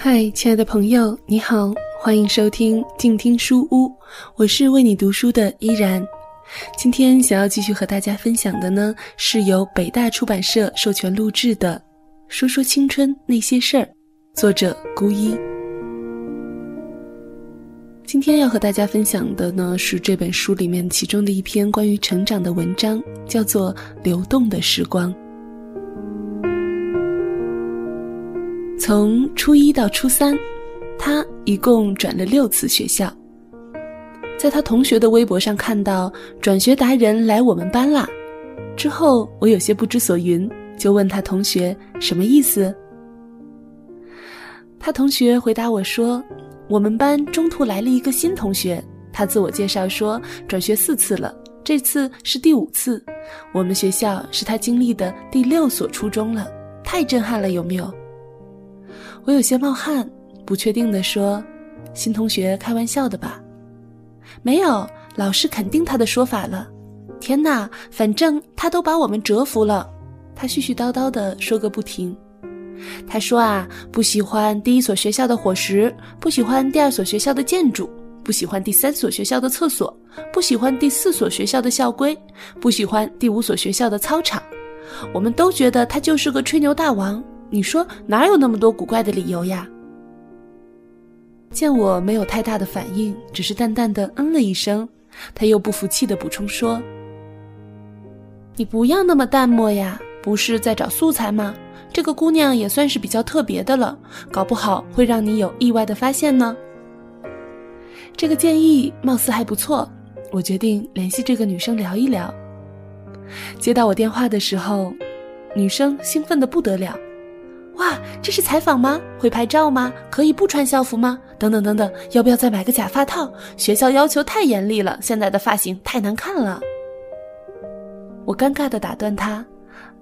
嗨，亲爱的朋友，你好，欢迎收听静听书屋，我是为你读书的依然。今天想要继续和大家分享的呢，是由北大出版社授权录制的《说说青春那些事儿》，作者孤一。今天要和大家分享的呢，是这本书里面其中的一篇关于成长的文章，叫做《流动的时光》。从初一到初三，他一共转了六次学校。在他同学的微博上看到转学达人来我们班啦，之后我有些不知所云，就问他同学什么意思。他同学回答我说：“我们班中途来了一个新同学，他自我介绍说转学四次了，这次是第五次。我们学校是他经历的第六所初中了，太震撼了，有没有？”我有些冒汗，不确定地说：“新同学开玩笑的吧？”没有，老师肯定他的说法了。天哪，反正他都把我们折服了。他絮絮叨叨地说个不停。他说啊，不喜欢第一所学校的伙食，不喜欢第二所学校的建筑，不喜欢第三所学校的厕所，不喜欢第四所学校的校规，不喜欢第五所学校的操场。我们都觉得他就是个吹牛大王。你说哪有那么多古怪的理由呀？见我没有太大的反应，只是淡淡的嗯了一声，他又不服气的补充说：“你不要那么淡漠呀，不是在找素材吗？这个姑娘也算是比较特别的了，搞不好会让你有意外的发现呢。”这个建议貌似还不错，我决定联系这个女生聊一聊。接到我电话的时候，女生兴奋的不得了。哇，这是采访吗？会拍照吗？可以不穿校服吗？等等等等，要不要再买个假发套？学校要求太严厉了，现在的发型太难看了。我尴尬的打断他，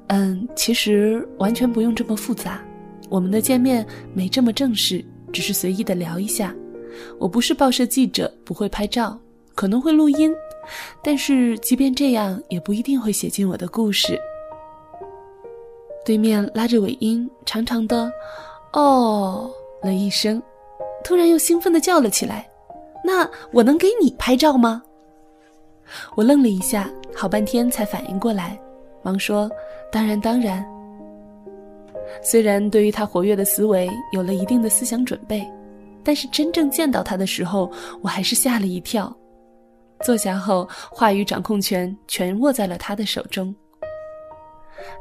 嗯，其实完全不用这么复杂，我们的见面没这么正式，只是随意的聊一下。我不是报社记者，不会拍照，可能会录音，但是即便这样，也不一定会写进我的故事。对面拉着尾音，长长的“哦”了一声，突然又兴奋地叫了起来：“那我能给你拍照吗？”我愣了一下，好半天才反应过来，忙说：“当然，当然。”虽然对于他活跃的思维有了一定的思想准备，但是真正见到他的时候，我还是吓了一跳。坐下后，话语掌控权全握在了他的手中。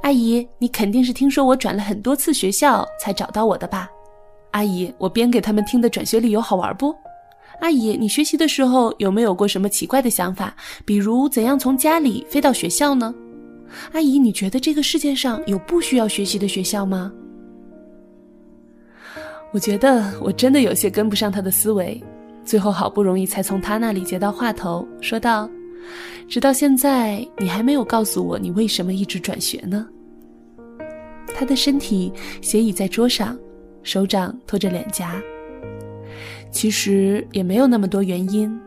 阿姨，你肯定是听说我转了很多次学校才找到我的吧？阿姨，我编给他们听的转学理由好玩不？阿姨，你学习的时候有没有过什么奇怪的想法？比如怎样从家里飞到学校呢？阿姨，你觉得这个世界上有不需要学习的学校吗？我觉得我真的有些跟不上他的思维，最后好不容易才从他那里接到话头，说道。直到现在，你还没有告诉我你为什么一直转学呢？他的身体斜倚在桌上，手掌托着脸颊。其实也没有那么多原因，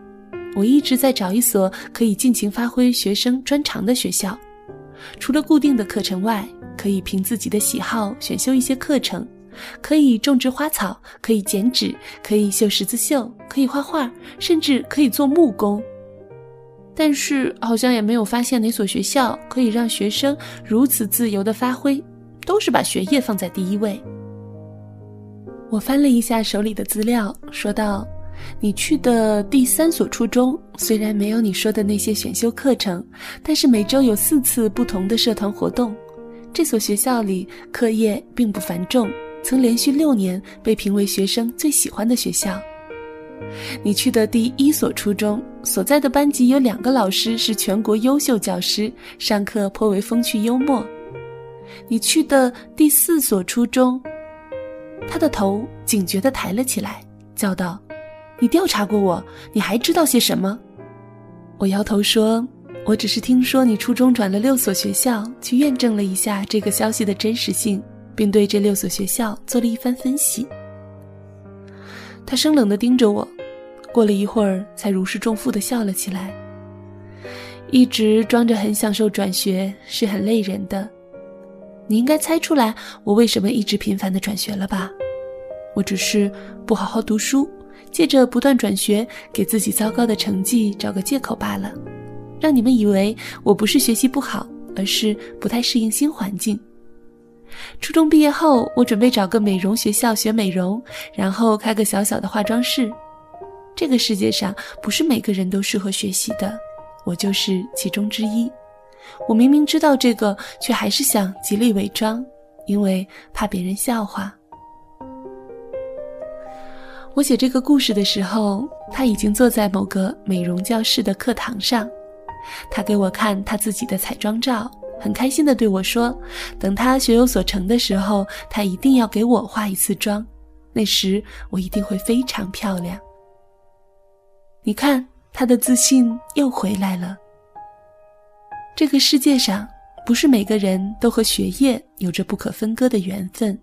我一直在找一所可以尽情发挥学生专长的学校，除了固定的课程外，可以凭自己的喜好选修一些课程，可以种植花草，可以剪纸，可以绣十字绣，可以画画，甚至可以做木工。但是好像也没有发现哪所学校可以让学生如此自由的发挥，都是把学业放在第一位。我翻了一下手里的资料，说道：“你去的第三所初中虽然没有你说的那些选修课程，但是每周有四次不同的社团活动。这所学校里课业并不繁重，曾连续六年被评为学生最喜欢的学校。”你去的第一所初中，所在的班级有两个老师是全国优秀教师，上课颇为风趣幽默。你去的第四所初中，他的头警觉地抬了起来，叫道：“你调查过我？你还知道些什么？”我摇头说：“我只是听说你初中转了六所学校，去验证了一下这个消息的真实性，并对这六所学校做了一番分析。”他生冷地盯着我，过了一会儿，才如释重负地笑了起来。一直装着很享受转学是很累人的。你应该猜出来我为什么一直频繁地转学了吧？我只是不好好读书，借着不断转学，给自己糟糕的成绩找个借口罢了，让你们以为我不是学习不好，而是不太适应新环境。初中毕业后，我准备找个美容学校学美容，然后开个小小的化妆室。这个世界上不是每个人都适合学习的，我就是其中之一。我明明知道这个，却还是想极力伪装，因为怕别人笑话。我写这个故事的时候，他已经坐在某个美容教室的课堂上，他给我看他自己的彩妆照。很开心地对我说：“等他学有所成的时候，他一定要给我化一次妆，那时我一定会非常漂亮。”你看，他的自信又回来了。这个世界上，不是每个人都和学业有着不可分割的缘分。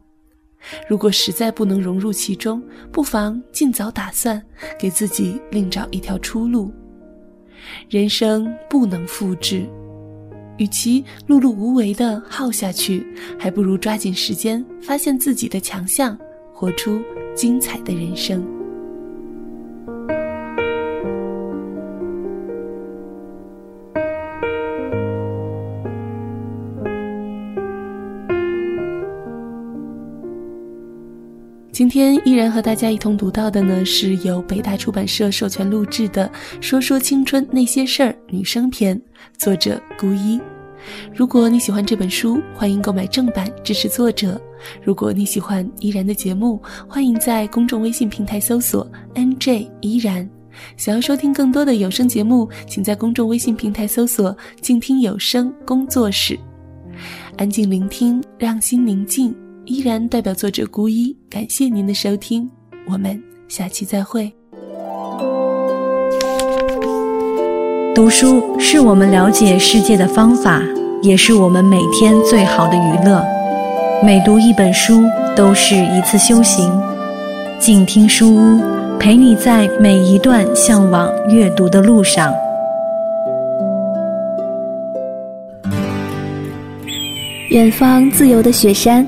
如果实在不能融入其中，不妨尽早打算，给自己另找一条出路。人生不能复制。与其碌碌无为的耗下去，还不如抓紧时间发现自己的强项，活出精彩的人生。今天依然和大家一同读到的呢，是由北大出版社授权录制的《说说青春那些事儿》女生篇，作者孤一。如果你喜欢这本书，欢迎购买正版支持作者。如果你喜欢依然的节目，欢迎在公众微信平台搜索 “nj 依然”。想要收听更多的有声节目，请在公众微信平台搜索“静听有声工作室”，安静聆听，让心宁静。依然代表作者孤一，感谢您的收听，我们下期再会。读书是我们了解世界的方法，也是我们每天最好的娱乐。每读一本书都是一次修行。静听书屋，陪你在每一段向往阅读的路上。远方自由的雪山。